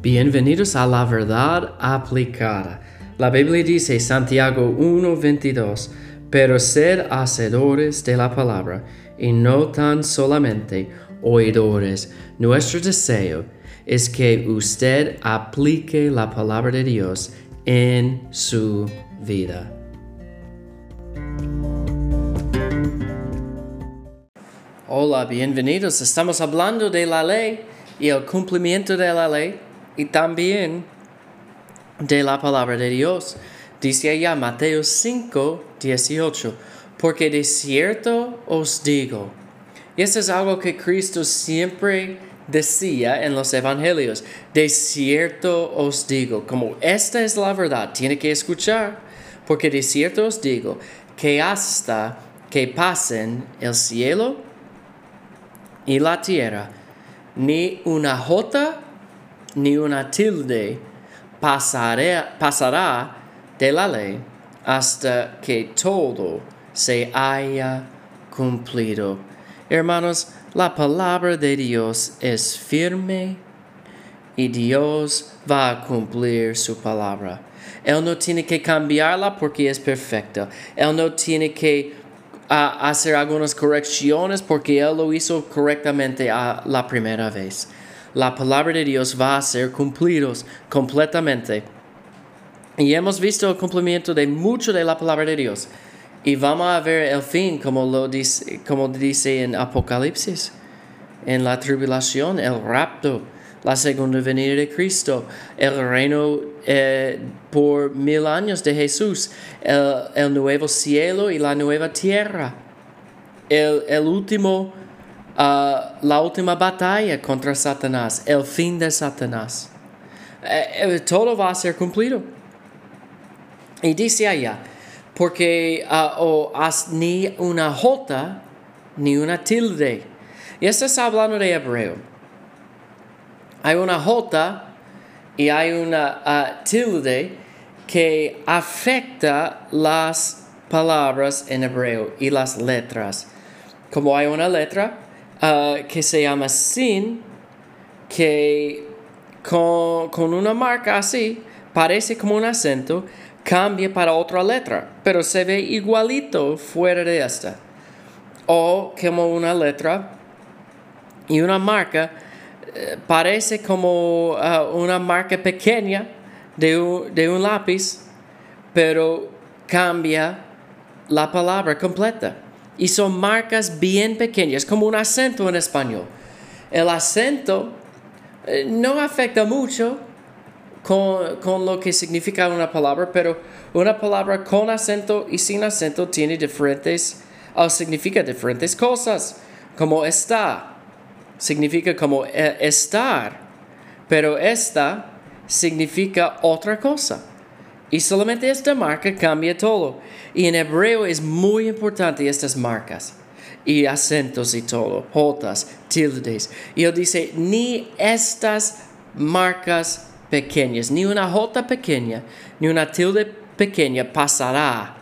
Bienvenidos a la verdad aplicada. La Biblia dice Santiago 1:22, pero sed hacedores de la palabra y no tan solamente oidores. Nuestro deseo es que usted aplique la palabra de Dios en su vida. Hola, bienvenidos. Estamos hablando de la ley y el cumplimiento de la ley y también de la palabra de Dios. Dice allá Mateo 5, 18, porque de cierto os digo, y esto es algo que Cristo siempre decía en los evangelios, de cierto os digo, como esta es la verdad, tiene que escuchar, porque de cierto os digo, que hasta que pasen el cielo y la tierra, ni una jota ni una tilde pasará de la ley hasta que todo se haya cumplido. Hermanos, la palabra de Dios es firme y Dios va a cumplir su palabra. Él no tiene que cambiarla porque es perfecta. Él no tiene que ah, hacer algunas correcciones porque Él lo hizo correctamente a la primera vez la palabra de Dios va a ser cumplidos completamente. Y hemos visto el cumplimiento de mucho de la palabra de Dios. Y vamos a ver el fin, como lo dice, como dice en Apocalipsis, en la tribulación, el rapto, la segunda venida de Cristo, el reino eh, por mil años de Jesús, el, nuevo cielo y la nueva tierra, el, el último uh, la última batalla contra Satanás, el fin de Satanás. Eh, eh, todo va a ser cumplido. Y dice allá, porque uh, o has ni una jota ni una tilde. Y esto está hablando de hebreo. Hay una jota y hay una uh, tilde que afecta las palabras en hebreo y las letras. Como hay una letra, Uh, que se llama sin, que con, con, una marca así, parece como un acento, cambia para otra letra, pero se ve igualito fuera de esta. O como una letra y una marca eh, parece como uh, una marca pequeña de un, de un lápiz, pero cambia la palabra completa y son marcas bien pequeñas, como un acento en español. El acento eh, no afecta mucho con, lo que significa una palabra, pero una palabra con acento y sin acento tiene diferentes, o significa diferentes cosas, como está, significa como eh, estar, pero esta significa otra cosa. Y solamente esta marca cambia todo. Y en hebreo es muy importante estas marcas. Y acentos y todo. Jotas, tildes. Y él dice, ni estas marcas pequeñas, ni una jota pequeña, ni una tilde pequeña pasará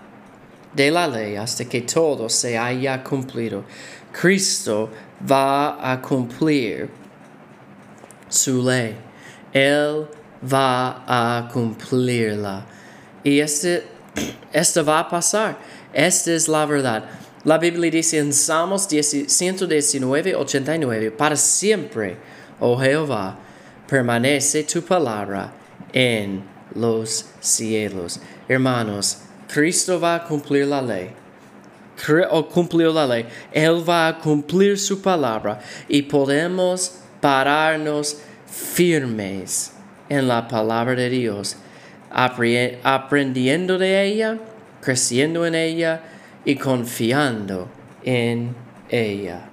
de la ley hasta que todo se haya cumplido. Cristo va a cumplir su ley. Él va a cumplirla. Y este, esto va a pasar. Esta es la verdad. La Biblia dice en Salmos 119, 89, para siempre, oh Jehová, permanece tu palabra en los cielos. Hermanos, Cristo va a cumplir la ley. O cumplió la ley. Él va a cumplir su palabra y podemos pararnos firmes en la palabra de Dios aprendiendo de ella, creciendo en ella y confiando en ella.